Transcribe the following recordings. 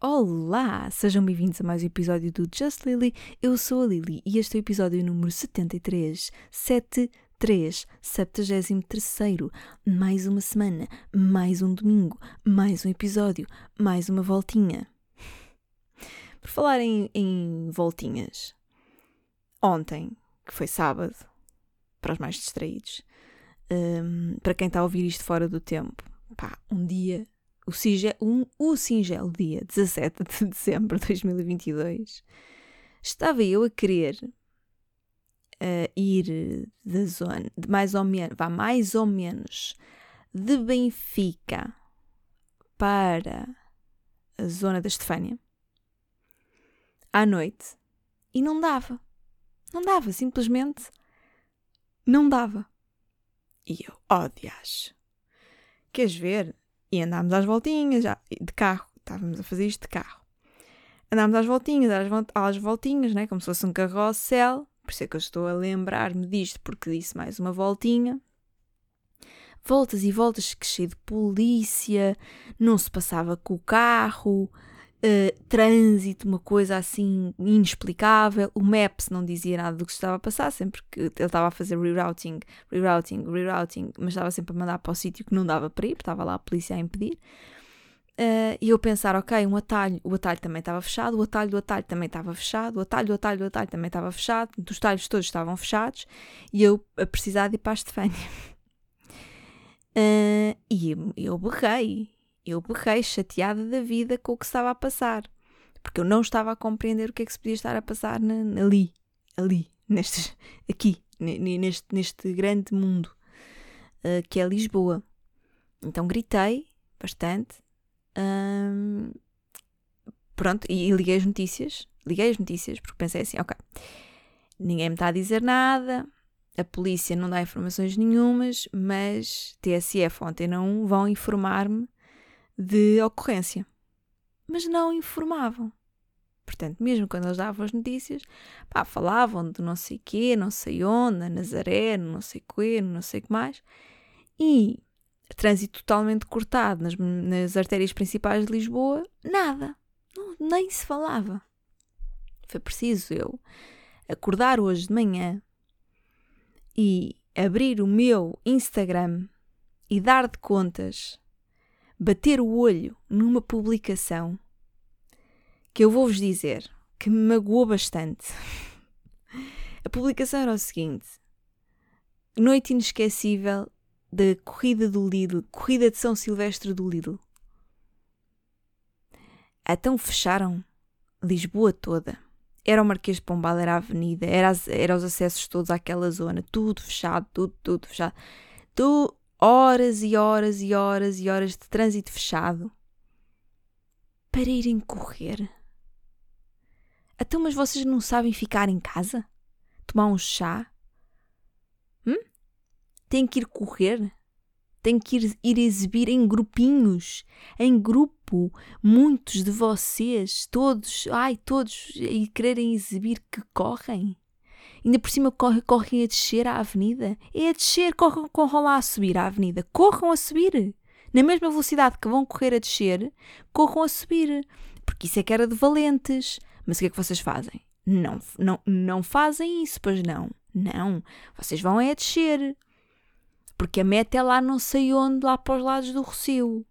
Olá, sejam bem-vindos a mais um episódio do Just Lily. Eu sou a Lily e este é o episódio número 73, 73, 73. Mais uma semana, mais um domingo, mais um episódio, mais uma voltinha. Por falar em, em voltinhas, ontem, que foi sábado, para os mais distraídos, um, para quem está a ouvir isto fora do tempo, pá, um dia o, singelo, um, o singelo dia 17 de dezembro de 2022, estava eu a querer uh, ir da zona, de mais ou menos, vá mais ou menos, de Benfica para a zona da Estefânia à noite e não dava. Não dava, simplesmente não dava. E eu, oh, dias, queres ver? E andámos às voltinhas, de carro, estávamos a fazer isto de carro. Andámos às voltinhas, às voltinhas, né? como se fosse um carrossel, por isso é que eu estou a lembrar-me disto, porque disse mais uma voltinha. Voltas e voltas, que cheio de polícia, não se passava com o carro, Uh, trânsito, uma coisa assim inexplicável. O Maps não dizia nada do que estava a passar, sempre que ele estava a fazer rerouting, rerouting, rerouting, mas estava sempre a mandar para o sítio que não dava para ir, porque estava lá a polícia a impedir. Uh, e eu pensar, ok, um atalho, o atalho também estava fechado, o atalho do atalho também estava fechado, o atalho do atalho do atalho também estava fechado, os talhos todos estavam fechados e eu a precisar de ir para a Estefânia. Uh, e eu berrei, eu berrei chateada da vida com o que estava a passar, porque eu não estava a compreender o que é que se podia estar a passar na, ali, ali, neste, aqui, neste, neste grande mundo uh, que é Lisboa. Então gritei bastante. Um, pronto, e, e liguei as notícias. Liguei as notícias porque pensei assim: ok, ninguém me está a dizer nada, a polícia não dá informações nenhumas, mas TSF ontem não vão informar-me de ocorrência. Mas não informavam. Portanto, mesmo quando eles davam as notícias, pá, falavam de não sei quê, não sei onde, na Nazaré, não sei quê, não sei o que mais. E trânsito totalmente cortado nas, nas artérias principais de Lisboa, nada. Não, nem se falava. Foi preciso eu acordar hoje de manhã e abrir o meu Instagram e dar de contas bater o olho numa publicação que eu vou-vos dizer que me magoou bastante. A publicação era o seguinte: Noite inesquecível da corrida do Lidl, corrida de São Silvestre do Lidl. Então fecharam Lisboa toda. Era o Marquês de Pombal, era a avenida, era, as, era os acessos todos àquela zona, tudo fechado, tudo, tudo fechado. Tu, horas e horas e horas e horas de trânsito fechado para irem correr. Então, mas vocês não sabem ficar em casa? Tomar um chá? Hum? Tem que ir correr? Tem que ir, ir exibir em grupinhos, em grupo, muitos de vocês, todos, ai, todos, e quererem exibir que correm? Ainda por cima corre, correm a descer a avenida. É a descer, corram, lá a subir a avenida. Corram a subir. Na mesma velocidade que vão correr a descer, corram a subir. Porque isso é que era de valentes. Mas o que é que vocês fazem? Não, não, não fazem isso, pois não. Não. Vocês vão é a descer. Porque a meta é lá não sei onde, lá para os lados do Rocio.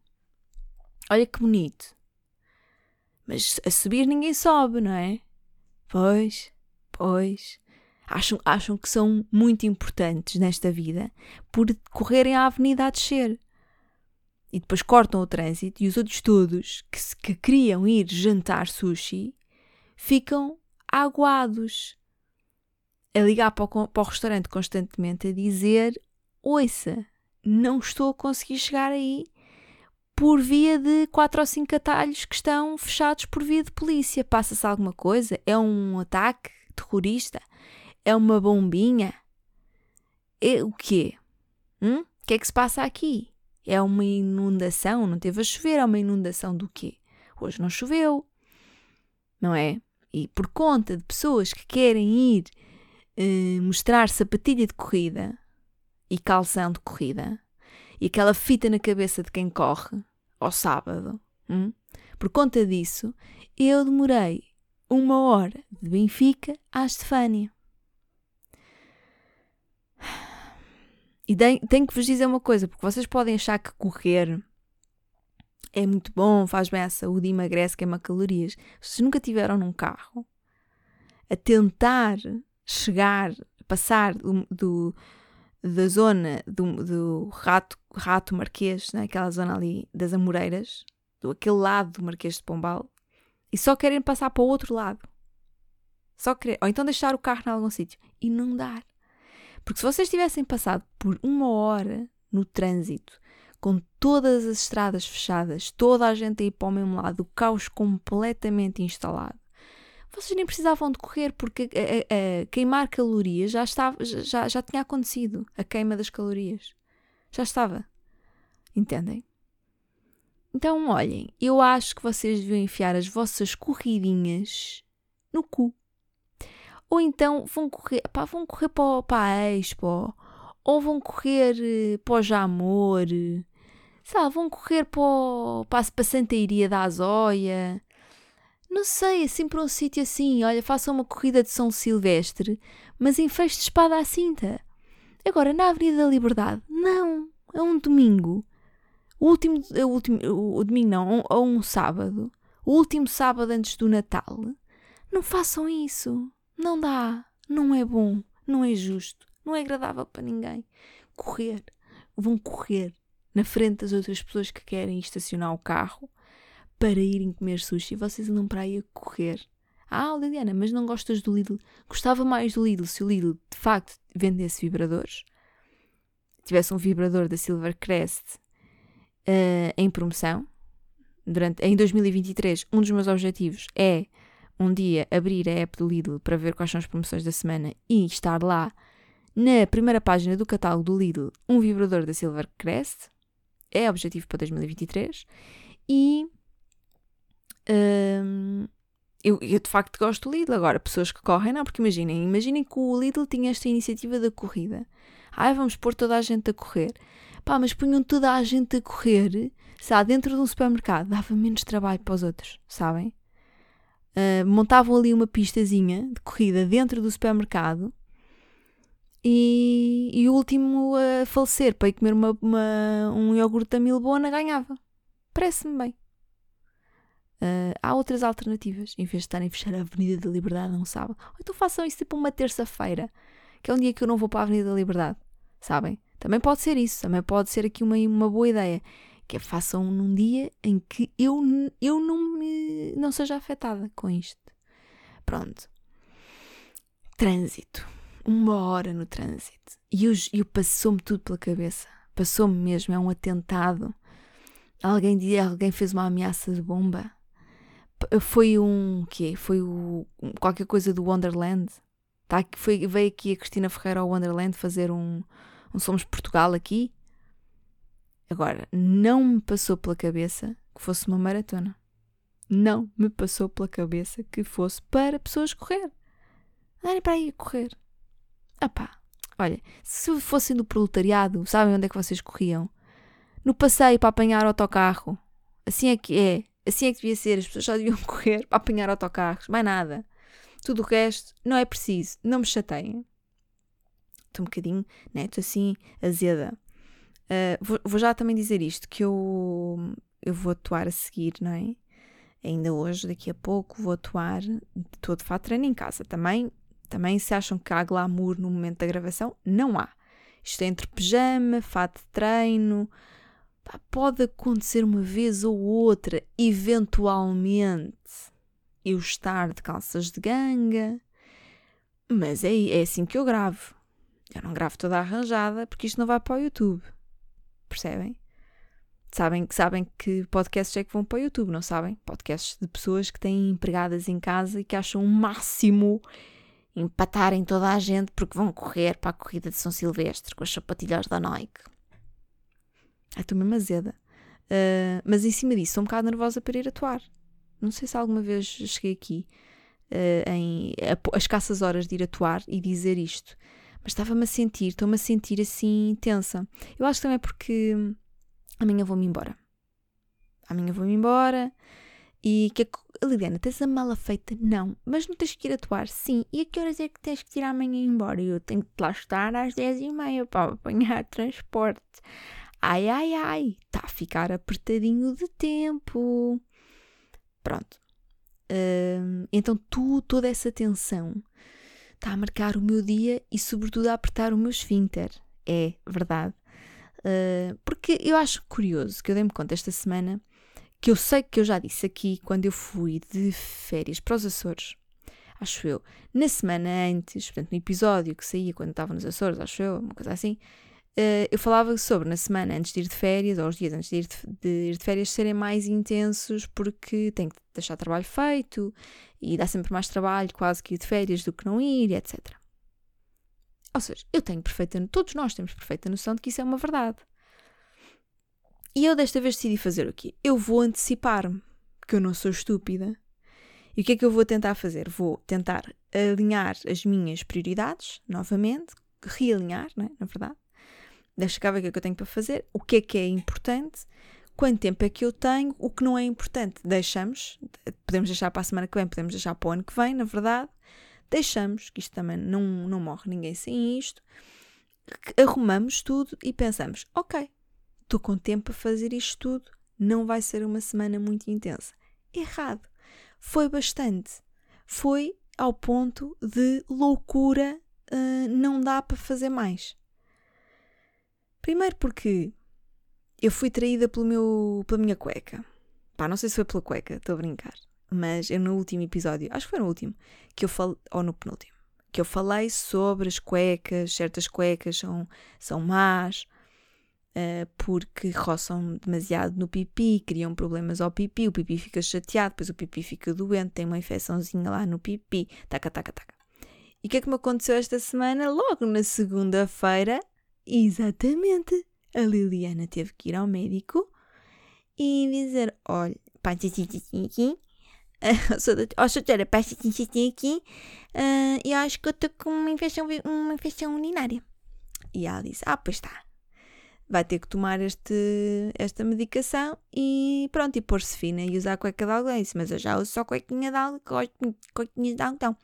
Olha que bonito. Mas a subir ninguém sobe, não é? Pois, pois acham, acham que são muito importantes nesta vida por correrem à avenida a descer. E depois cortam o trânsito e os outros todos que, que queriam ir jantar sushi ficam aguados a ligar para o, para o restaurante constantemente a dizer: Ouça, não estou a conseguir chegar aí por via de quatro ou cinco atalhos que estão fechados por via de polícia. Passa-se alguma coisa? É um ataque terrorista? É uma bombinha? É o quê? Hum? O que é que se passa aqui? É uma inundação? Não teve a chover? É uma inundação do quê? Hoje não choveu, não é? E por conta de pessoas que querem ir eh, mostrar sapatilha de corrida e calção de corrida e aquela fita na cabeça de quem corre ao sábado, hum? Por conta disso, eu demorei uma hora de Benfica à Estefânia. E tenho que vos dizer uma coisa, porque vocês podem achar que correr é muito bom, faz bem à saúde, emagrece, queima calorias. Vocês nunca tiveram num carro a tentar chegar, passar do, do da zona do, do rato, rato Marquês, né? aquela zona ali das Amoreiras, do aquele lado do Marquês de Pombal, e só querem passar para o outro lado. Só querer, ou então deixar o carro em algum sítio e não dar. Porque se vocês tivessem passado por uma hora no trânsito, com todas as estradas fechadas, toda a gente a ir para o mesmo lado, o caos completamente instalado, vocês nem precisavam de correr porque a, a, a queimar calorias já, estava, já, já tinha acontecido. A queima das calorias. Já estava. Entendem? Então, olhem, eu acho que vocês deviam enfiar as vossas corridinhas no cu. Ou então vão correr, pá, vão correr para, para a Expo, ou vão correr eh, para o Jamor, sabe, vão correr para, para, para a Santa Iria da Azóia, não sei, assim para um sítio assim, olha, façam uma corrida de São Silvestre, mas em fecho de espada à cinta. Agora, na Avenida da Liberdade, não, é um domingo. O último, o último, o domingo não, ou um, um sábado. O último sábado antes do Natal. Não façam isso. Não dá. Não é bom. Não é justo. Não é agradável para ninguém. Correr. Vão correr na frente das outras pessoas que querem estacionar o carro para irem comer sushi, vocês andam para aí a correr. Ah, Liliana, mas não gostas do Lidl? Gostava mais do Lidl se o Lidl de facto vendesse vibradores, tivesse um vibrador da Silvercrest uh, em promoção. Durante, em 2023, um dos meus objetivos é um dia abrir a app do Lidl para ver quais são as promoções da semana e estar lá na primeira página do catálogo do Lidl um vibrador da Silvercrest. É objetivo para 2023. E eu, eu, de facto gosto do Lidl. Agora, pessoas que correm, não, porque imaginem, imaginem que o Lidl tinha esta iniciativa da corrida. Ai, vamos pôr toda a gente a correr. Pá, mas punham toda a gente a correr, sabe, dentro de um supermercado. Dava menos trabalho para os outros, sabem? Uh, montavam ali uma pistazinha de corrida dentro do supermercado e, e o último a falecer para ir comer uma, uma, um iogurte da Milbona ganhava. Parece-me bem. Uh, há outras alternativas, em vez de estarem a fechar a Avenida da Liberdade não sábado. Ou então façam isso tipo uma terça-feira, que é um dia que eu não vou para a Avenida da Liberdade, sabem? Também pode ser isso, também pode ser aqui uma, uma boa ideia, que é façam num dia em que eu, eu não, me, não seja afetada com isto. Pronto. Trânsito. Uma hora no trânsito. E eu, eu passou-me tudo pela cabeça. Passou-me mesmo, é um atentado. Alguém, alguém fez uma ameaça de bomba foi um quê? Foi o, qualquer coisa do Wonderland. Tá, foi, veio aqui a Cristina Ferreira ao Wonderland fazer um, um Somos Portugal aqui. Agora, não me passou pela cabeça que fosse uma maratona. Não me passou pela cabeça que fosse para pessoas correr. Andarem para aí a correr. Ah pá, olha, se fossem do proletariado, sabem onde é que vocês corriam? No passeio para apanhar autocarro. Assim é que é. Assim é que devia ser, as pessoas só deviam correr para apanhar autocarros, mais nada. Tudo o resto não é preciso, não me chateiem. Estou um bocadinho, neto, assim, azeda. Uh, vou, vou, já também dizer isto, que eu, eu vou atuar a seguir, não é? Ainda hoje, daqui a pouco, vou atuar, estou de fato treino em casa. Também, também se acham que há glamour no momento da gravação, não há. Isto é entre pijama, fato de treino, pode acontecer uma vez ou outra, eventualmente, eu estar de calças de ganga, mas é, é assim que eu gravo. Eu não gravo toda arranjada porque isto não vai para o YouTube. Percebem? Sabem, sabem que podcasts é que vão para o YouTube, não sabem? Podcasts de pessoas que têm empregadas em casa e que acham o máximo empatarem toda a gente porque vão correr para a corrida de São Silvestre com as sapatilhas da Nike. Ai, estou mesmo azeda. Uh, mas em cima disso, estou um bocado nervosa para ir atuar. Não sei se alguma vez cheguei aqui uh, em a, as escassas horas de ir atuar e dizer isto. Mas estava-me a sentir, estou-me a sentir assim tensa. Eu acho também é porque amanhã vou-me embora. Amanhã vou-me embora E que a Liliana, tens a mala feita? Não. Mas não tens que ir atuar? Sim. E a que horas é que tens que ir amanhã embora? Eu tenho que lá estar às 10 e meia para apanhar transporte. Ai, ai, ai. Está a ficar apertadinho de tempo. Pronto. Uh, então tu, toda essa tensão está a marcar o meu dia e sobretudo a apertar o meu esfíncter. É verdade. Uh, porque eu acho curioso que eu dei-me conta esta semana que eu sei que eu já disse aqui quando eu fui de férias para os Açores, acho eu, na semana antes, portanto no episódio que saía quando estava nos Açores, acho eu, uma coisa assim, uh, eu falava sobre na semana antes de ir de férias, ou os dias antes de ir de, de ir de férias, serem mais intensos porque tenho que deixar trabalho feito e dá sempre mais trabalho quase que ir de férias do que não ir, etc. Ou seja, eu tenho perfeita, todos nós temos perfeita noção de que isso é uma verdade. E eu desta vez decidi fazer o quê? Eu vou antecipar-me, porque eu não sou estúpida. E o que é que eu vou tentar fazer? Vou tentar alinhar as minhas prioridades, novamente, realinhar, né, na verdade. Deixa cá ver o que é que eu tenho para fazer, o que é que é importante, quanto tempo é que eu tenho, o que não é importante, deixamos. Podemos deixar para a semana que vem, podemos deixar para o ano que vem, na verdade. Deixamos, que isto também não, não morre ninguém sem isto. Arrumamos tudo e pensamos, ok, estou com tempo para fazer isto tudo, não vai ser uma semana muito intensa. Errado. Foi bastante. Foi ao ponto de loucura, uh, não dá para fazer mais. Primeiro porque eu fui traída pelo meu, pela minha cueca. Pá, não sei se foi pela cueca, estou a brincar. Mas eu no último episódio, acho que foi no último, que eu falei, ou no penúltimo, que eu falei sobre as cuecas, certas cuecas são, são más, uh, porque roçam demasiado no pipi, criam problemas ao pipi, o pipi fica chateado, depois o pipi fica doente, tem uma infecçãozinha lá no pipi, taca, taca, taca. E o que é que me aconteceu esta semana? Logo na segunda-feira, exatamente, a Liliana teve que ir ao médico e dizer: olha, aqui, ó, doutora, passa aqui, uh, eu acho que eu estou com uma infecção, uma infecção urinária. E ela disse: ah, pois está vai ter que tomar este, esta medicação e pronto, e pôr-se fina e usar a cueca de algodão. Disse, mas eu já uso só cuequinha de algodão, cuequinha de algodão.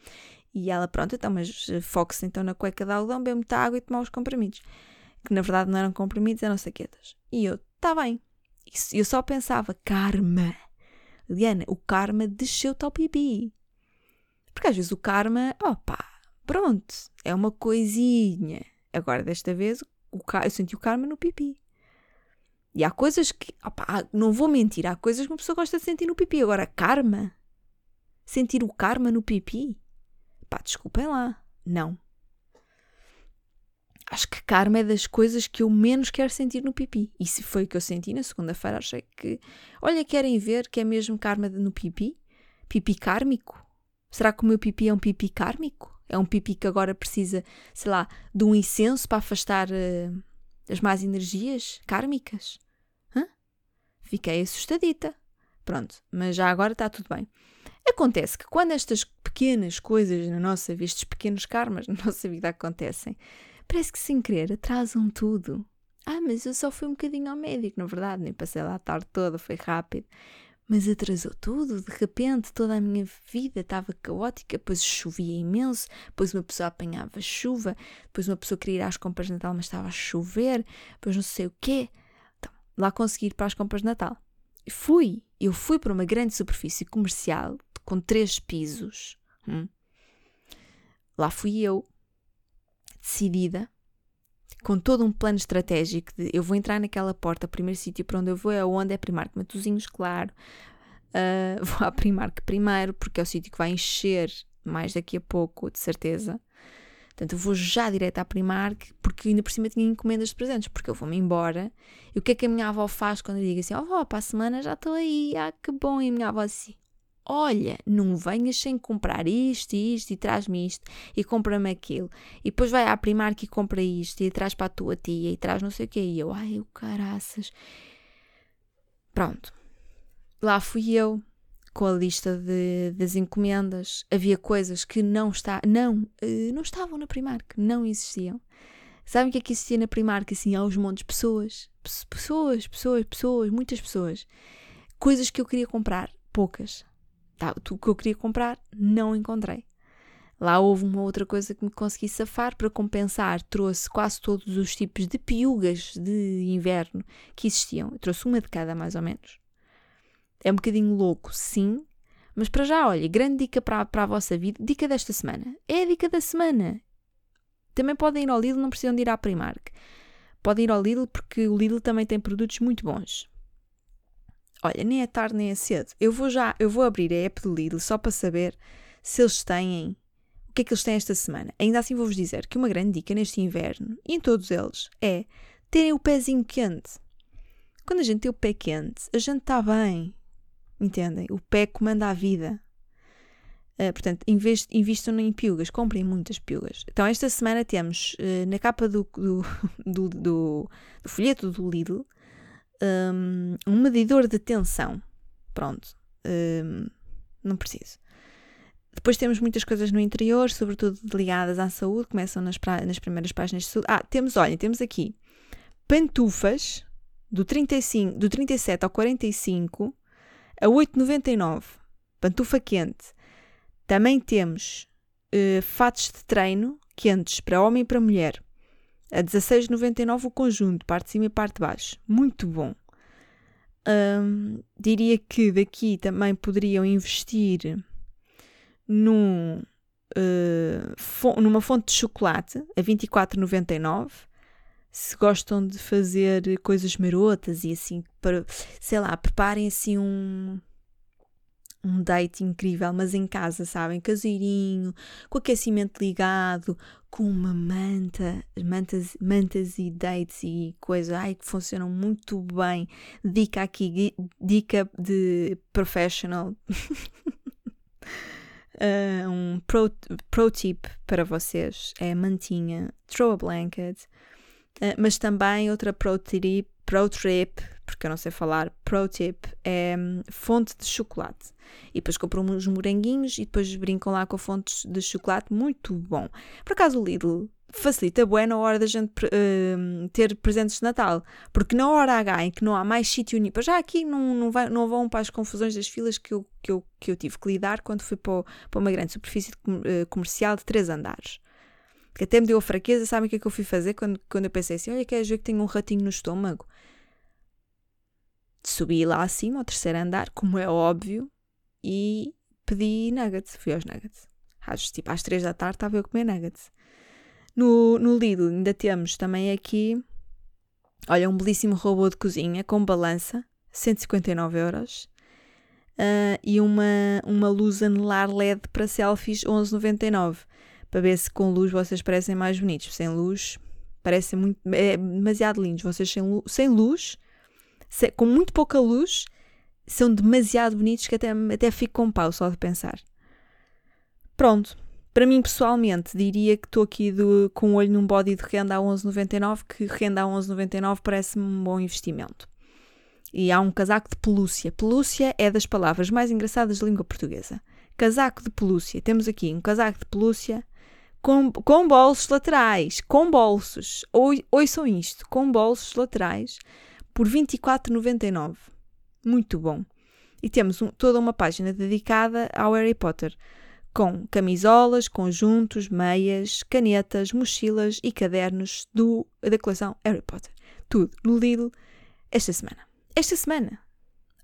E ela, pronto, então, mas foque-se então na cueca de algodão, bebe muita água e tomar os comprimidos. Que na verdade não eram comprimidos, eram saquetas. E eu, tá bem. E eu só pensava, karma. Liana, o karma desceu-te ao pipi. Porque às vezes o karma, opa, pronto, é uma coisinha. Agora, desta vez, o, eu senti o karma no pipi. E há coisas que, opa, não vou mentir, há coisas que uma pessoa gosta de sentir no pipi. Agora, karma? Sentir o karma no pipi? Pá, desculpem lá. Não. Acho que karma é das coisas que eu menos quero sentir no pipi. E se foi o que eu senti na segunda-feira, achei que. Olha, querem ver que é mesmo karma no pipi? Pipi kármico? Será que o meu pipi é um pipi kármico? É um pipi que agora precisa, sei lá, de um incenso para afastar uh, as más energias kármicas? Hã? Fiquei assustadita. Pronto, mas já agora está tudo bem. Acontece que quando estas pequenas coisas na nossa vida, estes pequenos karmas na nossa vida acontecem, parece que sem querer atrasam tudo. Ah, mas eu só fui um bocadinho ao médico, na verdade, nem passei lá a tarde toda, foi rápido mas atrasou tudo. De repente, toda a minha vida estava caótica. Depois chovia imenso, depois uma pessoa apanhava chuva, depois uma pessoa queria ir às compras de Natal, mas estava a chover, depois não sei o quê. Então, lá consegui ir para as compras de Natal. Fui, eu fui para uma grande superfície comercial com três pisos. Hum. Lá fui eu, decidida, com todo um plano estratégico de eu vou entrar naquela porta, o primeiro sítio para onde eu vou é onde é Primark Matozinhos, claro. Uh, vou à Primark primeiro, porque é o sítio que vai encher mais daqui a pouco, de certeza. Portanto, eu vou já direto à Primark, porque ainda por cima tinha encomendas de presentes, porque eu vou-me embora. E o que é que a minha avó faz quando eu digo assim, ó oh, para a semana já estou aí, ah, que bom. E a minha avó assim, olha, não venhas sem comprar isto e isto e traz-me isto e compra-me aquilo. E depois vai à Primark e compra isto e traz para a tua tia e traz não sei o quê. E eu, ai, o caraças. Pronto. Lá fui eu com a lista de, das encomendas. Havia coisas que não, está, não, eh, não estavam na Primark, não existiam. Sabem o que é que existia na Primark? Assim, aos montes pessoas. Pessoas, pessoas, pessoas, muitas pessoas. Coisas que eu queria comprar poucas. Tá, o que eu queria comprar, não encontrei. Lá houve uma outra coisa que me consegui safar para compensar. Trouxe quase todos os tipos de piugas de inverno que existiam. Eu trouxe uma de cada, mais ou menos. É um bocadinho louco, sim. Mas para já, olha, grande dica para, para a vossa vida. Dica desta semana. É a dica da semana. Também podem ir ao Lidl, não precisam de ir à Primark. Podem ir ao Lidl porque o Lidl também tem produtos muito bons. Olha, nem é tarde nem é cedo. Eu vou já, eu vou abrir a app do Lidl só para saber se eles têm o que é que eles têm esta semana. Ainda assim vou-vos dizer que uma grande dica neste inverno, e em todos eles, é terem o pezinho quente. Quando a gente tem o pé quente, a gente está bem. Entendem? O pé comanda a vida. Uh, portanto, invistam em piugas, comprem muitas piugas. Então, esta semana temos uh, na capa do, do, do, do, do folheto do Lidl um, um, medidor de tensão. Pronto. Um, não preciso. Depois temos muitas coisas no interior, sobretudo ligadas à saúde, começam nas, nas primeiras páginas de saúde. Ah, temos, olha, temos aqui pantufas do, 35, do 37 ao 45 a 8,99. Pantufa quente. Também temos uh, fatos de treino quentes para homem e para mulher. A 16,99 o conjunto, parte de cima e parte de baixo. Muito bom. Diria que daqui também poderiam investir num, uh, numa fonte de chocolate a 24,99 se gostam de fazer coisas marotas e assim, para, sei lá, preparem assim um, um date incrível, mas em casa, sabem? Caseirinho, com aquecimento ligado, com uma manta, mantas, mantas e dates e coisa, ai, que funcionam muito bem. Dica aqui, dica de professional. uh, um pro, pro tip para vocês é mantinha, throw a blanket, uh, mas também outra pro tip, pro trip, porque eu não sei falar, pro tip é um, fonte de chocolate. E depois compram uns moranguinhos e depois brincam lá com fontes de chocolate, muito bom. Por acaso o Lidl facilita bem na hora da gente uh, ter presentes de Natal. Porque na hora H em que não há mais sítio nenhum, já aqui não, não, vai, não vão para as confusões das filas que eu, que eu, que eu tive que lidar quando fui para, para uma grande superfície uh, comercial de três andares. Que até me deu a fraqueza, sabem o que é que eu fui fazer quando, quando eu pensei assim: olha, queres ver que tenho um ratinho no estômago? Subi lá acima, ao terceiro andar, como é óbvio, e pedi nuggets. Fui aos nuggets. Às, tipo, às três da tarde estava eu a comer nuggets. No, no Lidl ainda temos também aqui, olha, um belíssimo robô de cozinha com balança, 159 euros. Uh, e uma, uma luz anelar LED para selfies, 11,99. Para ver se com luz vocês parecem mais bonitos. Sem luz, parecem muito, é demasiado lindos. Vocês sem, sem luz, com muito pouca luz, são demasiado bonitos que até, até fico com pau só de pensar. Pronto, para mim, pessoalmente, diria que estou aqui do, com um olho num body de renda a 11,99, que renda a 11,99 parece-me um bom investimento. E há um casaco de pelúcia. Pelúcia é das palavras mais engraçadas da língua portuguesa. Casaco de pelúcia. Temos aqui um casaco de pelúcia com, com bolsos laterais. Com bolsos. Ouçam isto. Com bolsos laterais por 24,99. Muito bom. E temos um, toda uma página dedicada ao Harry Potter com camisolas, conjuntos, meias, canetas, mochilas e cadernos do, da coleção Harry Potter. Tudo no Lidl esta semana. Esta semana?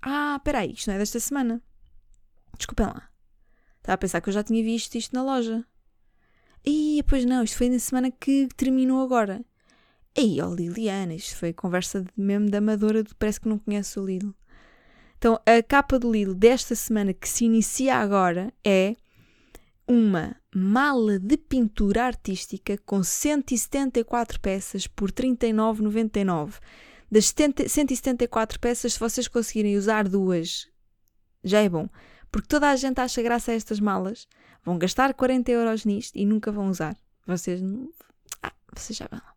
Ah, espera aí, isto não é desta semana. Desculpem lá. Estava a pensar que eu já tinha visto isto na loja. E pois não, isto foi na semana que terminou agora. Ei, ó Liliana, isto foi conversa de, mesmo da amadora, parece que não conhece o Lidl. Então, a capa do Lidl desta semana que se inicia agora é uma mala de pintura artística com 174 peças por 39,99. Das 174 peças, se vocês conseguirem usar duas, já é bom. Porque toda a gente acha graça a estas malas, vão gastar 40 euros nisto e nunca vão usar. Vocês não. Ah, vocês já vão.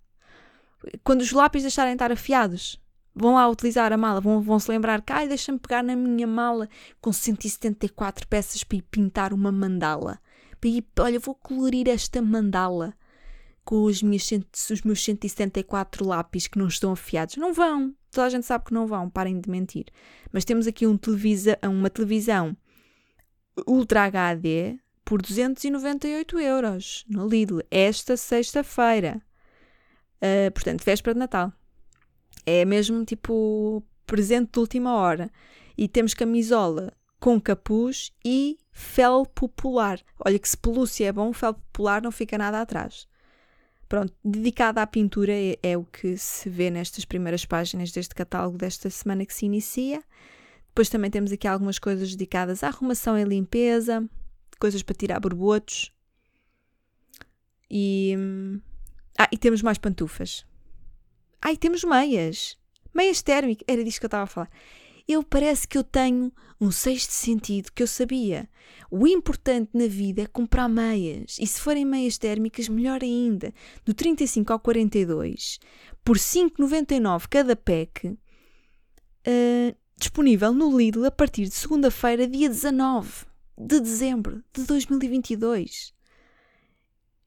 Quando os lápis deixarem de estar afiados, vão lá utilizar a mala, vão, vão se lembrar que, ai, deixa-me pegar na minha mala com 174 peças para ir pintar uma mandala e olha, vou colorir esta mandala com os, minhas, os meus 174 lápis que não estão afiados. Não vão. toda a gente sabe que não vão, parem de mentir. Mas temos aqui um televisa, uma televisão Ultra HD por 298 euros no Lidl, esta sexta-feira. Uh, portanto, véspera de Natal. É mesmo tipo presente de última hora. E temos camisola com capuz e fel popular. Olha que se pelúcia é bom, fel popular não fica nada atrás. Pronto, dedicada à pintura é, é, o que se vê nestas primeiras páginas deste catálogo desta semana que se inicia. Depois também temos aqui algumas coisas dedicadas à arrumação e limpeza, coisas para tirar borbotos. E. Ah, e temos mais pantufas. Ah, e temos meias. Meias térmicas. Era disto que eu estava a falar eu parece que eu tenho um sexto sentido que eu sabia. O importante na vida é comprar meias. E se forem meias térmicas, melhor ainda. Do 35 ao 42, por 5,99 cada pack, uh, disponível no Lidl a partir de segunda-feira, dia 19 de dezembro de 2022.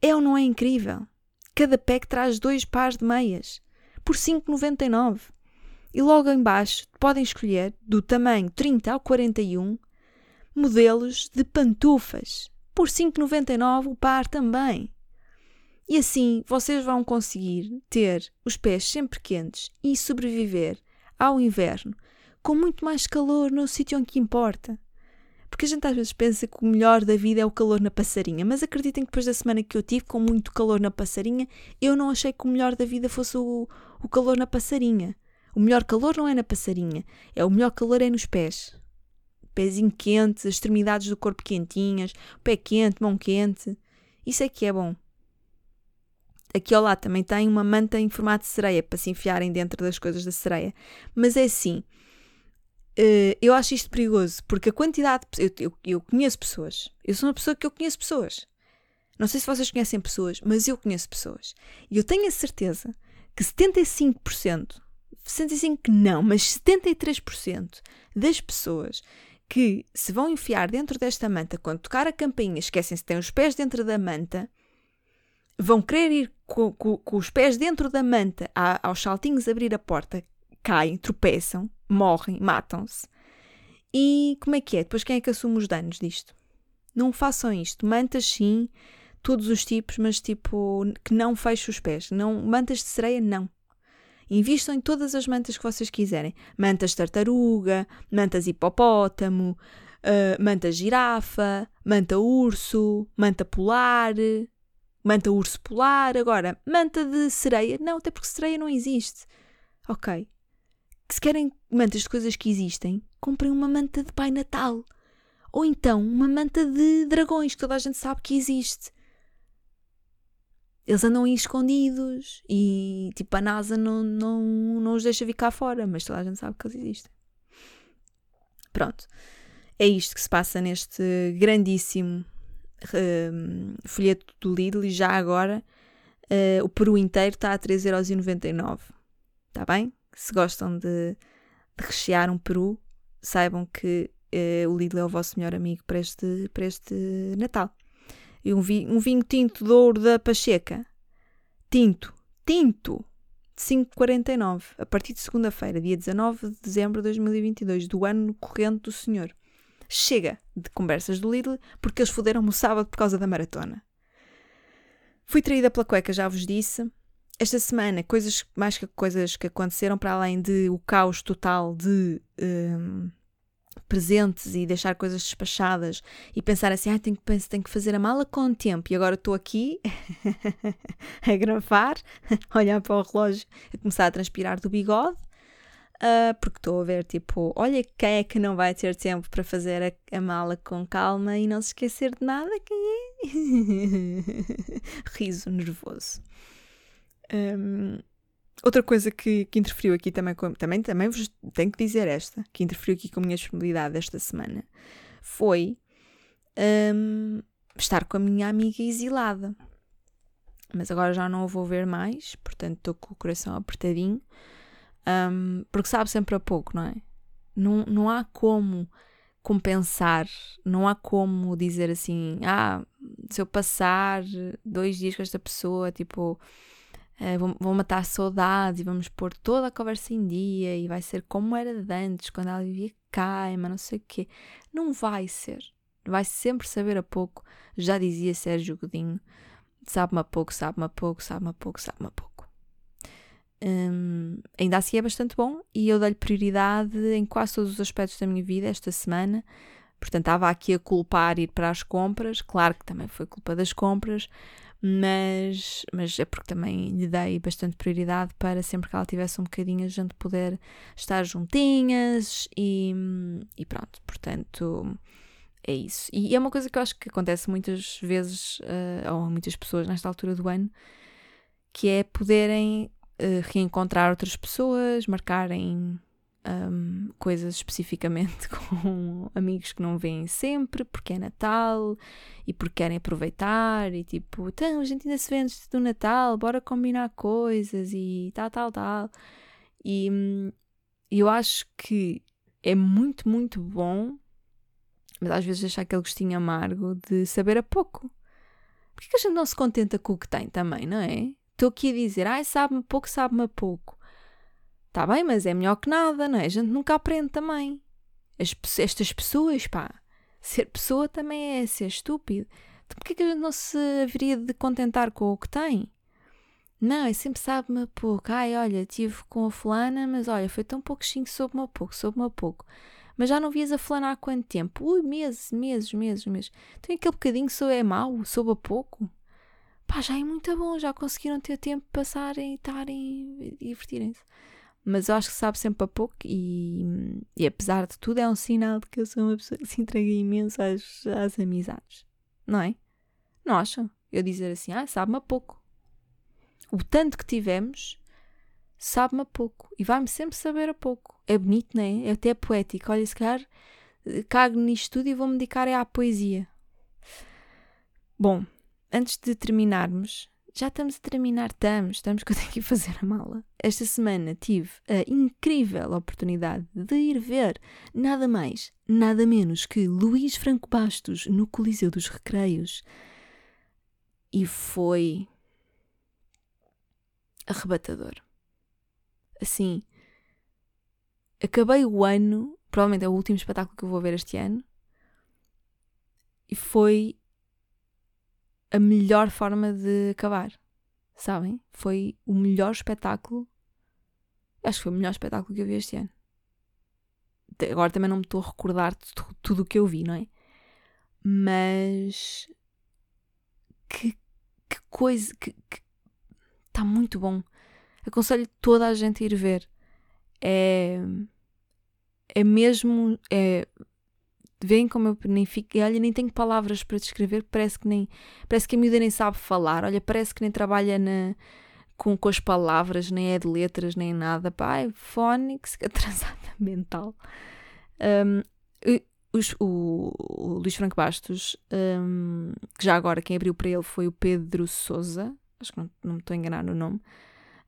É ou não é incrível? Cada pack traz dois pares de meias por 5,99 e logo embaixo podem escolher, do tamanho 30 ao 41, modelos de pantufas, por 5,99 o par também. E assim vocês vão conseguir ter os pés sempre quentes e sobreviver ao inverno com muito mais calor no sítio onde importa. Porque a gente às vezes pensa que o melhor da vida é o calor na passarinha, mas acreditem que depois da semana que eu tive com muito calor na passarinha, eu não achei que o melhor da vida fosse o, o calor na passarinha. O melhor calor não é na passarinha, é o melhor calor é nos pés. Pezinho quente, as extremidades do corpo quentinhas, pé quente, mão quente. Isso é que é bom. Aqui ao lado também tem uma manta em formato de sereia para se enfiarem dentro das coisas da sereia. Mas é assim, uh, eu acho isto perigoso porque a quantidade. De, eu, eu, eu conheço pessoas. Eu sou uma pessoa que eu conheço pessoas. Não sei se vocês conhecem pessoas, mas eu conheço pessoas. E eu tenho a certeza que 75% 65% não, mas 73% das pessoas que se vão enfiar dentro desta manta quando tocar a campainha, esquecem-se que têm os pés dentro da manta, vão querer ir com, com, com os pés dentro da manta a, aos saltinhos abrir a porta, caem, tropeçam, morrem, matam-se. E como é que é? Depois quem é que assume os danos disto? Não façam isto. Mantas sim, todos os tipos, mas tipo que não feche os pés. Não, mantas de sereia, não. Invistam em todas as mantas que vocês quiserem. Mantas tartaruga, mantas hipopótamo, uh, manta girafa, manta urso, manta polar, manta urso polar. Agora, manta de sereia? Não, até porque sereia não existe. Ok. Se querem mantas de coisas que existem, comprem uma manta de Pai Natal. Ou então uma manta de dragões, que toda a gente sabe que existe eles andam aí escondidos e tipo a NASA não, não, não os deixa vir cá fora, mas toda a gente sabe que eles existem. Pronto, é isto que se passa neste grandíssimo uh, folheto do Lidl e já agora uh, o Peru inteiro está a 3,99€. Está bem? Se gostam de, de rechear um Peru, saibam que uh, o Lidl é o vosso melhor amigo para este, para este Natal e um, vi, um vinho tinto de ouro da Pacheca. Tinto, tinto, de 5,49, a partir de segunda-feira, dia 19 de dezembro de 2022, do ano corrente do Senhor. Chega de conversas do Lidl, porque eles foderam-me o sábado por causa da maratona. Fui traída pela cueca, já vos disse. Esta semana, coisas mais que coisas que aconteceram, para além de o caos total de um, presentes e deixar coisas despachadas e pensar assim, ah, tenho, que, tenho que fazer a mala com o tempo e agora estou aqui a gravar, a olhar para o relógio, a começar a transpirar do bigode, uh, porque estou a ver tipo, olha quem é que não vai ter tempo para fazer a, a mala com calma e não se esquecer de nada, quem é? Riso nervoso. Um, Outra coisa que, que interferiu aqui também, com, também, também vos tenho que dizer esta, que interferiu aqui com a minha disponibilidade esta semana, foi um, estar com a minha amiga exilada. Mas agora já não a vou ver mais, portanto estou com o coração apertadinho, um, porque sabe sempre a pouco, não é? Não, não há como compensar, não há como dizer assim, ah, se eu passar dois dias com esta pessoa, tipo, Uh, vou, vou matar saudades e vamos pôr toda a conversa em dia e vai ser como era de antes, quando ela vivia cá, mas não sei o quê. Não vai ser. Vai sempre saber a pouco. Já dizia Sérgio Godinho: sabe-me a pouco, sabe-me a pouco, sabe-me a pouco, sabe-me a pouco. Um, ainda assim é bastante bom e eu dei-lhe prioridade em quase todos os aspectos da minha vida esta semana. Portanto, estava aqui a culpar ir para as compras. Claro que também foi culpa das compras, mas, mas é porque também lhe dei bastante prioridade para sempre que ela tivesse um bocadinho a gente poder estar juntinhas e, e pronto, portanto é isso. E é uma coisa que eu acho que acontece muitas vezes, uh, ou a muitas pessoas nesta altura do ano, que é poderem uh, reencontrar outras pessoas, marcarem um, coisas especificamente com amigos que não vêm sempre, porque é Natal e porque querem aproveitar e tipo, então a gente ainda se vê antes do Natal, bora combinar coisas e tal, tal, tal. E hum, eu acho que é muito, muito bom, mas às vezes deixar aquele gostinho amargo de saber a pouco. Porque que a gente não se contenta com o que tem também, não é? Estou aqui a dizer, ai, sabe-me pouco, sabe-me pouco. Está bem, mas é melhor que nada, não é? A gente nunca aprende também. As, estas pessoas, pá, ser pessoa também é ser estúpido. Então porquê que a gente não se haveria de contentar com o que tem? Não, é sempre sabe-me pouco. Ai, olha, estive com a fulana, mas olha, foi tão pouquinho, soube-me pouco, soube-me pouco. Mas já não vias a fulana há quanto tempo? Ui, meses, meses, meses, meses. Então aquele bocadinho sou é mau, soube a pouco. Pá, já é muito bom, já conseguiram ter tempo de passarem e estarem e divertirem-se mas eu acho que sabe sempre a pouco e, e apesar de tudo é um sinal de que eu sou uma pessoa que se entrega imenso às, às amizades, não é? Não acham? Eu dizer assim, ah, sabe-me a pouco. O tanto que tivemos sabe-me a pouco e vai-me sempre saber a pouco. É bonito, não é? É até poético. Olha, se calhar eh, cago nisto tudo e vou-me dedicar à poesia. Bom, antes de terminarmos, já estamos a terminar, estamos, estamos que eu tenho que fazer a mala. Esta semana tive a incrível oportunidade de ir ver nada mais, nada menos que Luís Franco Bastos no Coliseu dos Recreios. E foi arrebatador. Assim, acabei o ano, provavelmente é o último espetáculo que eu vou ver este ano, e foi a melhor forma de acabar. Sabem? Foi o melhor espetáculo. Acho que foi o melhor espetáculo que eu vi este ano. Agora também não me estou a recordar de tudo o que eu vi, não é? Mas. Que, que coisa. Que está muito bom. Aconselho toda a gente a ir ver. É. É mesmo. É, Veem como eu nem fico. Olha, nem tenho palavras para descrever, parece que nem. Parece que a miúda nem sabe falar. Olha, parece que nem trabalha na, com, com as palavras, nem é de letras, nem nada. Pai, fónix, atrasada mental. Um, os, o, o Luís Franco Bastos, um, que já agora quem abriu para ele foi o Pedro Souza, acho que não, não me estou a enganar no nome.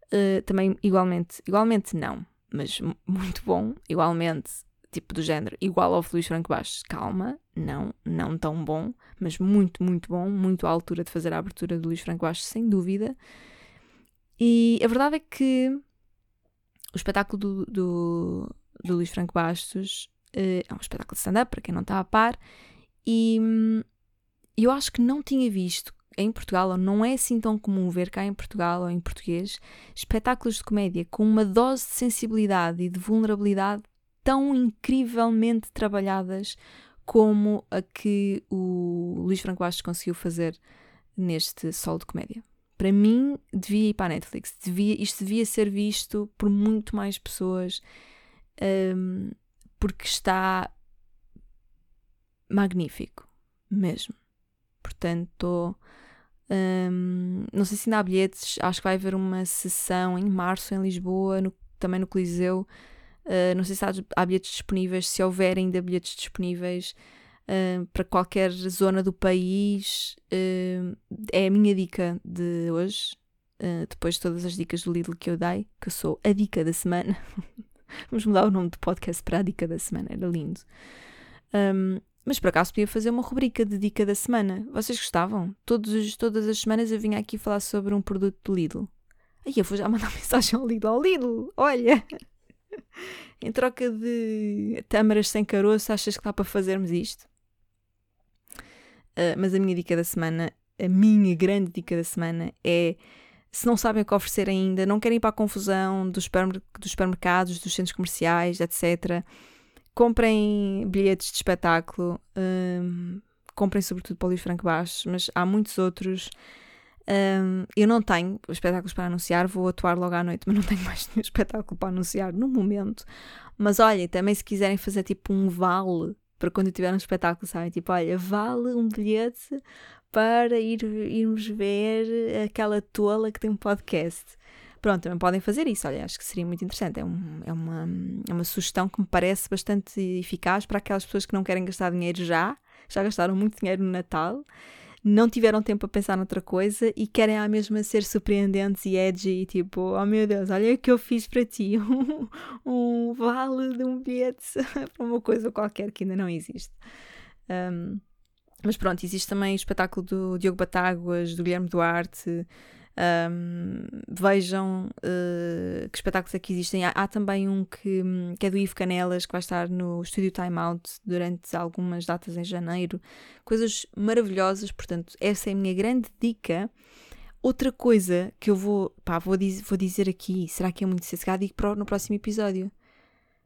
Uh, também, igualmente, igualmente não, mas muito bom. Igualmente, tipo do género, igual ao Luís Franco Baixo. Calma, não, não tão bom, mas muito, muito bom, muito à altura de fazer a abertura do Luís Franco Baixo, sem dúvida. E a verdade é que o espetáculo do, do, do Luís Franco Bastos uh, é um espetáculo de stand-up, para quem não está a par, e hum, eu acho que não tinha visto em Portugal, ou não é assim tão comum ver cá em Portugal ou em português, espetáculos de comédia com uma dose de sensibilidade e de vulnerabilidade tão incrivelmente trabalhadas como a que o Luís Franco Bastos conseguiu fazer neste solo de comédia. Para mim, devia ir para a Netflix. Devia, isto devia ser visto por muito mais pessoas um, porque está magnífico, mesmo. Portanto, um, não sei se ainda há bilhetes. Acho que vai haver uma sessão em março em Lisboa, no, também no Coliseu Uh, não sei se há, há, bilhetes disponíveis, se houver ainda bilhetes disponíveis uh, para qualquer zona do país. Uh, é a minha dica de hoje. depois de todas as dicas do Lidl que eu dei, que eu sou a dica da semana. Vamos mudar o nome do podcast para a dica da semana, era lindo. Um, mas por acaso podia fazer uma rubrica de dica da semana. Vocês gostavam? Todos, todas as semanas eu vinha aqui falar sobre um produto do Lidl. Aí eu vou já mandar mensagem ao Lidl. Ao Lidl, olha, em troca de tâmaras sem caroço, achas que dá para fazermos isto? Uh, mas a minha dica da semana, a minha grande dica da semana é se não sabem o que oferecer ainda, não querem ir para a confusão dos, dos supermercados, dos centros comerciais, etc., comprem bilhetes de espetáculo, um, comprem sobretudo para o Luís Franco Baixo, mas há muitos outros. Um, eu não tenho espetáculos para anunciar, vou atuar logo à noite, mas não tenho mais nenhum espetáculo para anunciar no momento. Mas olha, também se quiserem fazer tipo um vale para quando eu tiver um espetáculo, sabem? Tipo, olha, vale um bilhete para ir, irmos ver aquela tola que tem um podcast. Pronto, também podem fazer isso. Olha, acho que seria muito interessante. É, um, é, uma, é uma sugestão que me parece bastante eficaz para aquelas pessoas que não querem gastar dinheiro já, já gastaram muito dinheiro no Natal, não tiveram tempo a pensar noutra coisa e querem à mesma ser surpreendentes e edgy, tipo, oh meu Deus, olha o que eu fiz para ti, um, um vale de um bilhete para uma coisa qualquer que ainda não existe. Um, mas pronto, existe também o espetáculo do Diogo Batáguas, do Guilherme Duarte. Um, vejam uh, que espetáculos é que existem. Há, há, também um que, que é do Ivo Canelas, que vai estar no Estúdio Time Out durante algumas datas em janeiro. Coisas maravilhosas, portanto, essa é a minha grande dica. Outra coisa que eu vou, pá, vou, diz, vou dizer aqui, será que é muito cedo? Digo no próximo episódio.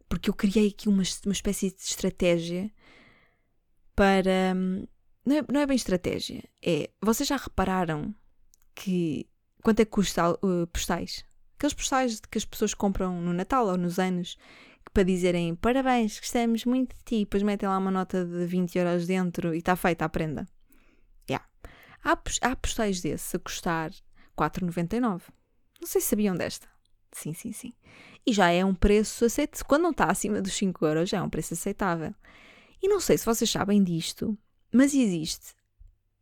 Porque eu criei aqui uma, uma espécie de estratégia para hum, não é, não é bem estratégia. É. Vocês já repararam que. Quanto é que custa uh, postais? Aqueles postais que as pessoas compram no Natal ou nos anos para dizerem parabéns, gostamos muito de ti, depois metem lá uma nota de 20 euros dentro e está feita a prenda. Yeah. Há, há postais desses a custar 4,99. Não sei se sabiam desta. Sim, sim, sim. E já é um preço aceitável. Quando não está acima dos 5 euros, já é um preço aceitável. E não sei se vocês sabem disto, mas existe.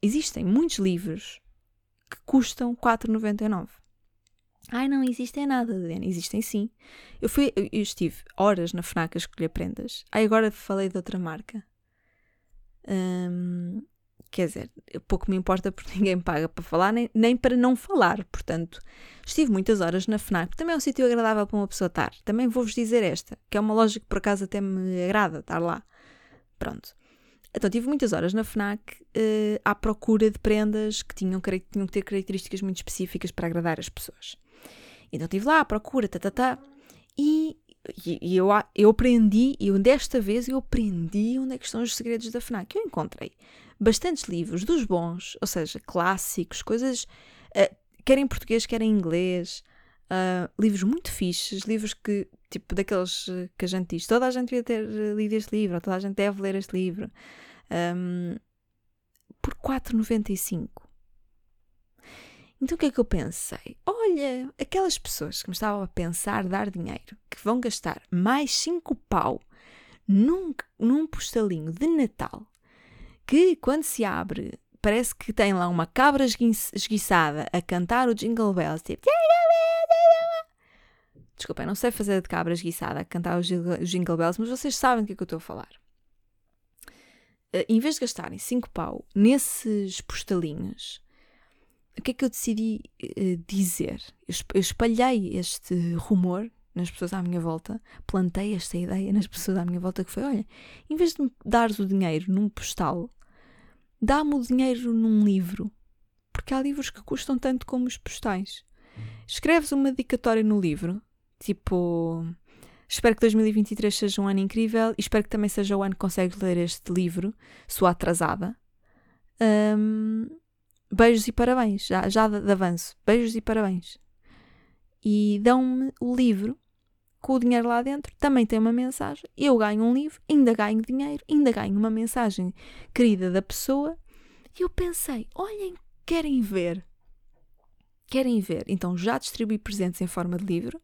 Existem muitos livros que custam 4,99. Ai, não existem nada, Diana. Existem sim. Eu, fui, eu estive horas na FNAC a escolher prendas. Ai, agora falei de outra marca. Hum, quer dizer, pouco me importa porque ninguém paga para falar, nem, nem para não falar. Portanto, estive muitas horas na FNAC. Também é um sítio agradável para uma pessoa estar. Também vou-vos dizer esta, que é uma loja que por acaso até me agrada estar lá. Pronto. Então tive muitas horas na FNAC uh, à procura de prendas que tinham, tinham que ter características muito específicas para agradar as pessoas. Então estive lá à procura, tá, tá, tá, e, e, eu, eu aprendi, e desta vez eu aprendi onde é que estão os segredos da FNAC. Eu encontrei bastantes livros dos bons, ou seja, clássicos, coisas, uh, quer em português, quer em inglês, uh, livros muito fixes, livros que, tipo, daqueles que a gente diz, toda a gente devia ter lido este livro, ou toda a gente deve ler este livro, um, por 4,95. Então o que é que eu pensei? Olha, aquelas pessoas que me estavam a pensar dar dinheiro, que vão gastar mais 5 pau num, num postalinho de Natal, que quando se abre parece que tem lá uma cabra esguiçada a cantar o Jingle Bells, tipo Desculpem, não sei fazer de cabra esguiçada cantar os Jingle Bells, mas vocês sabem do que é que eu estou a falar. Uh, em vez de gastarem 5 pau nesses postalinhos, o que é que eu decidi uh, dizer? Eu, eu espalhei este rumor nas pessoas à minha volta, plantei esta ideia nas pessoas à minha volta que foi, olha, em vez de me dares o dinheiro num postal, dá-me o dinheiro num livro. Porque há livros que custam tanto como os postais. Escreves uma dedicatória no livro, Tipo, espero que 2023 seja um ano incrível e espero que também seja o ano que consegues ler este livro, sua atrasada. Um, beijos e parabéns, já, já de, avanço. Beijos e parabéns. E dão-me o livro com o dinheiro lá dentro, também tem uma mensagem. Eu ganho um livro, ainda ganho dinheiro, ainda ganho uma mensagem querida da pessoa. E eu pensei: olhem, querem ver? Querem ver? Então já distribuí presentes em forma de livro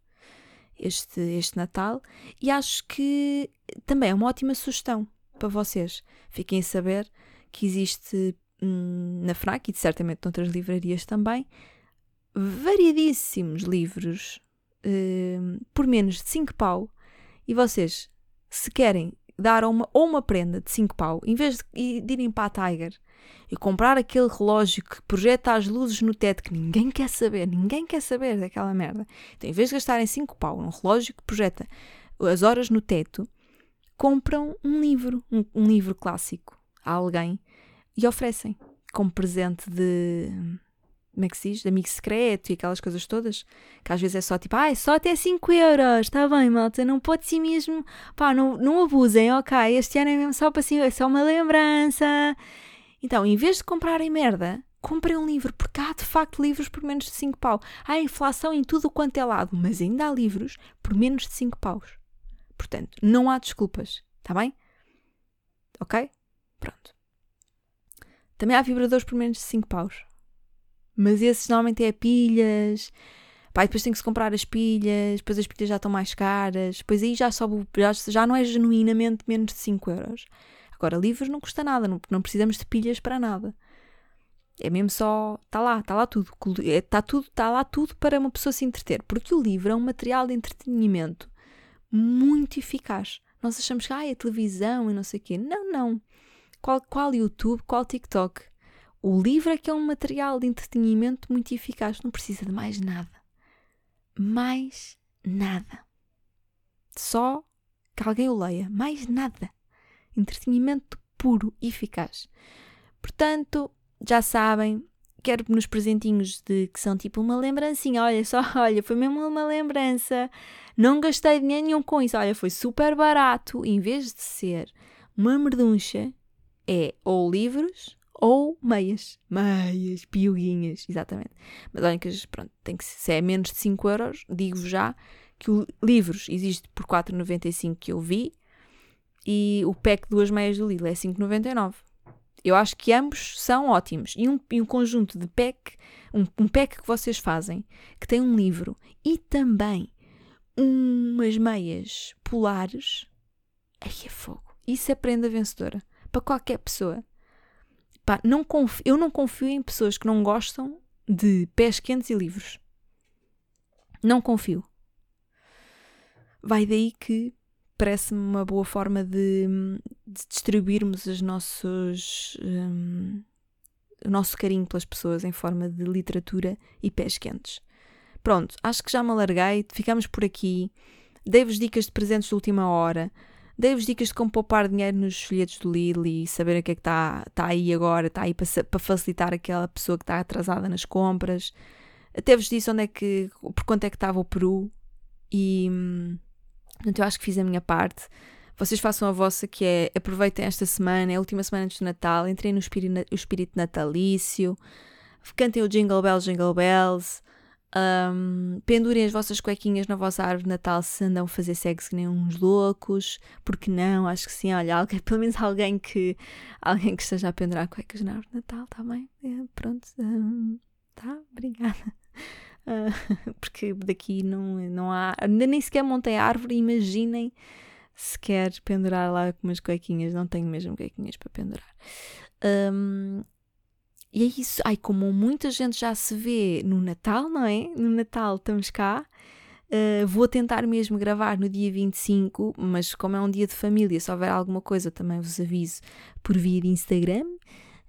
este, este Natal e acho que também é uma ótima sugestão para vocês. Fiquem a saber que existe hum, na FNAC e certamente noutras livrarias também variedíssimos livros hum, por menos de 5 pau e vocês, se querem dar uma, ou uma prenda de 5 pau, em vez de, de irem para a Tiger e comprar aquele relógio que projeta as luzes no teto que ninguém quer saber, ninguém quer saber daquela merda. Então, em vez de gastarem 5 pau num relógio que projeta as horas no teto, compram um livro, um, um livro clássico a alguém e oferecem como presente de como é que se diz? De amigo secreto e aquelas coisas todas, que às vezes é só tipo, ah, é só até 5 euros, está bem, malta, não pode ser mesmo, pá, não, não abusem, ok, este ano é mesmo só para si, é só uma lembrança. Então, em vez de comprarem merda, comprem um livro, porque há de facto livros por menos de 5 pau. Há inflação em tudo quanto é lado, mas ainda há livros por menos de 5 paus. Portanto, não há desculpas, está bem? Ok? Pronto. Também há vibradores por menos de 5 paus. Mas esses normalmente é pilhas. Pá, depois tem que se comprar as pilhas, depois as pilhas já estão mais caras, depois aí já sobe, já, já não é genuinamente menos de 5 euros. Agora, livros não custa nada, não, não precisamos de pilhas para nada. É mesmo só, está lá, está lá tudo. Está tudo, está lá tudo para uma pessoa se entreter. Porque o livro é um material de entretenimento muito eficaz. Nós achamos que ah, é televisão e não sei o quê. Não, não. Qual, qual YouTube, qual TikTok? O livro é que é um material de entretenimento muito eficaz, não precisa de mais nada. Mais nada. Só que alguém o leia, mais nada. Entretenimento puro, eficaz. Portanto, já sabem, quero nos presentinhos de que são tipo uma lembrancinha. Olha só, olha, foi mesmo uma lembrança. Não gastei dinheiro nenhum com isso. Olha, foi super barato. Em vez de ser uma merduncha, é ou livros ou meias. Meias, piuguinhas, exatamente. Mas olhem que, pronto, tem que, se é menos de 5 euros, digo-vos já que o livros existe por 4,95 que eu vi e o pack duas meias do Lidl é 5,99. Eu acho que ambos são ótimos. E um, e um conjunto de pack, um, um pack que vocês fazem, que tem um livro e também umas meias polares, aí é fogo. Isso é prenda vencedora para qualquer pessoa. Pá, não confio, eu não confio em pessoas que não gostam de pés quentes e livros. Não confio. Vai daí que parece-me uma boa forma de, de distribuirmos os nossos, um, o nosso carinho pelas pessoas em forma de literatura e pés quentes. Pronto, acho que já me alarguei, ficamos por aqui. Dei-vos dicas de presentes de última hora. Dei-vos dicas de como poupar dinheiro nos folhetos do Lidl e saber o que é que está tá aí agora, está aí para, para facilitar aquela pessoa que está atrasada nas compras. Até vos disse onde é que, por quanto é que estava o Peru e portanto eu acho que fiz a minha parte. Vocês façam a vossa, que é aproveitem esta semana, é a última semana antes do Natal, entrem no espírito, o espírito natalício, cantem o Jingle Bells, Jingle Bells, um, pendurem as vossas cuequinhas na vossa árvore de Natal se andam a fazer sexo que nem uns loucos, porque não? Acho que sim, olha, alguém, pelo menos alguém que alguém que esteja a pendurar cuecas na árvore de Natal, está bem? É, pronto, um, tá, obrigada. Uh, porque daqui não, não há, ainda nem sequer montei a árvore, imaginem se quer pendurar lá com umas cuequinhas, não tenho mesmo cuequinhas para pendurar. Um, e é isso. Ai, como muita gente já se vê no Natal, não é? No Natal estamos cá. Uh, vou tentar mesmo gravar no dia 25, mas como é um dia de família, se houver alguma coisa também vos aviso por via de Instagram.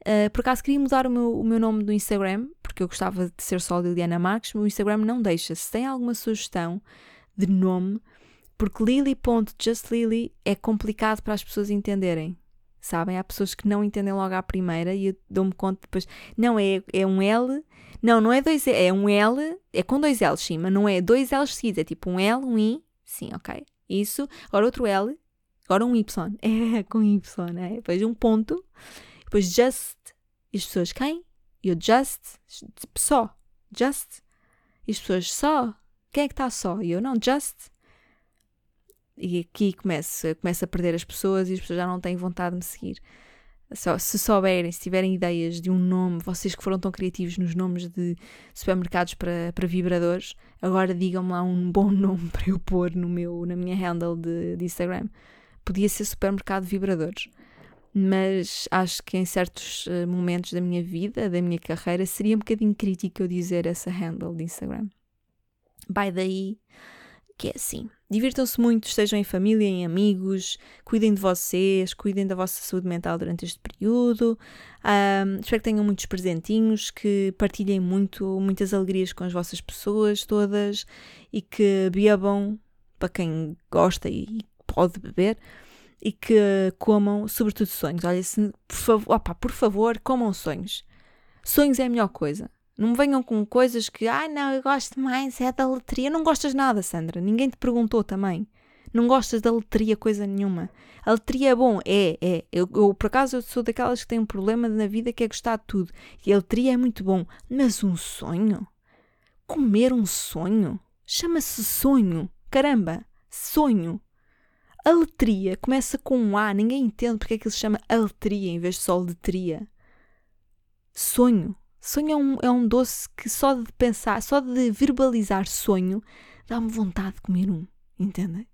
Uh, por acaso queria mudar o meu, o meu nome do Instagram, porque eu gostava de ser só Liliana Marques, o Instagram não deixa. Se tem alguma sugestão de nome, porque lily.justlily é complicado para as pessoas entenderem sabem? Há pessoas que não entendem logo à primeira e eu dou-me conta depois. Não, é, é um L. Não, não é dois é um L, é com dois L's, sim, mas não é dois L's seguidos, é tipo um L, um I, sim, ok. Isso, agora outro L, agora um Y, é com Y, é? Depois um ponto, depois just, e as pessoas quem? E just, só, just, e as pessoas só, quem é que está só? E eu não, just, e aqui começa, começa a perder as pessoas e as pessoas já não têm vontade de me seguir. Só, se souberem, se tiverem ideias de um nome, vocês que foram tão criativos nos nomes de supermercados para, para vibradores, agora digam-me lá um bom nome para eu pôr no meu, na minha handle de, de Instagram. Podia ser supermercado vibradores, mas acho que em certos uh, momentos da minha vida, da minha carreira, seria um bocadinho crítico eu dizer essa handle de Instagram. Vai daí que é assim. Divirtam-se muito, estejam em família, em amigos, cuidem de vocês, cuidem da vossa saúde mental durante este período. Um, espero que tenham muitos presentinhos, que partilhem muito, muitas alegrias com as vossas pessoas todas e que bebam para quem gosta e pode beber e que comam, sobretudo, sonhos. Olha, se, por, opa, por favor, comam sonhos. Sonhos é a melhor coisa. Não me venham com coisas que, ah, não, eu gosto mais, é da letria. Não gostas nada, Sandra. Ninguém te perguntou também. Não gostas da letria coisa nenhuma. A letria é bom, é, é. Eu, eu, por acaso, eu sou daquelas que têm um problema na vida que é gostar de tudo. E a letria é muito bom. Mas um sonho? Comer um sonho? Chama-se sonho. Caramba, sonho. Aletria começa com um A, ninguém entende porque é que ele se chama aletria em vez de só letria. Sonho. Sonho é um, é um doce que só de pensar, só de verbalizar sonho, dá-me vontade de comer um. Entendem?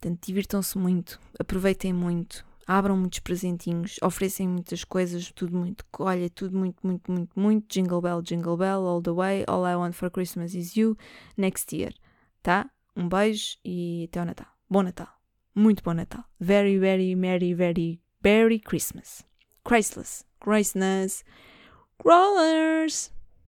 Portanto, divirtam-se muito, aproveitem muito, abram muitos presentinhos, oferecem muitas coisas, tudo muito, olha, tudo muito, muito, muito, muito. Jingle bell, jingle bell, all the way. All I want for Christmas is you. Next year, tá? Um beijo e até o Natal. Bom Natal. Muito bom Natal. Very, very, very, very, very Christmas. Christless. Christmas. Crawlers.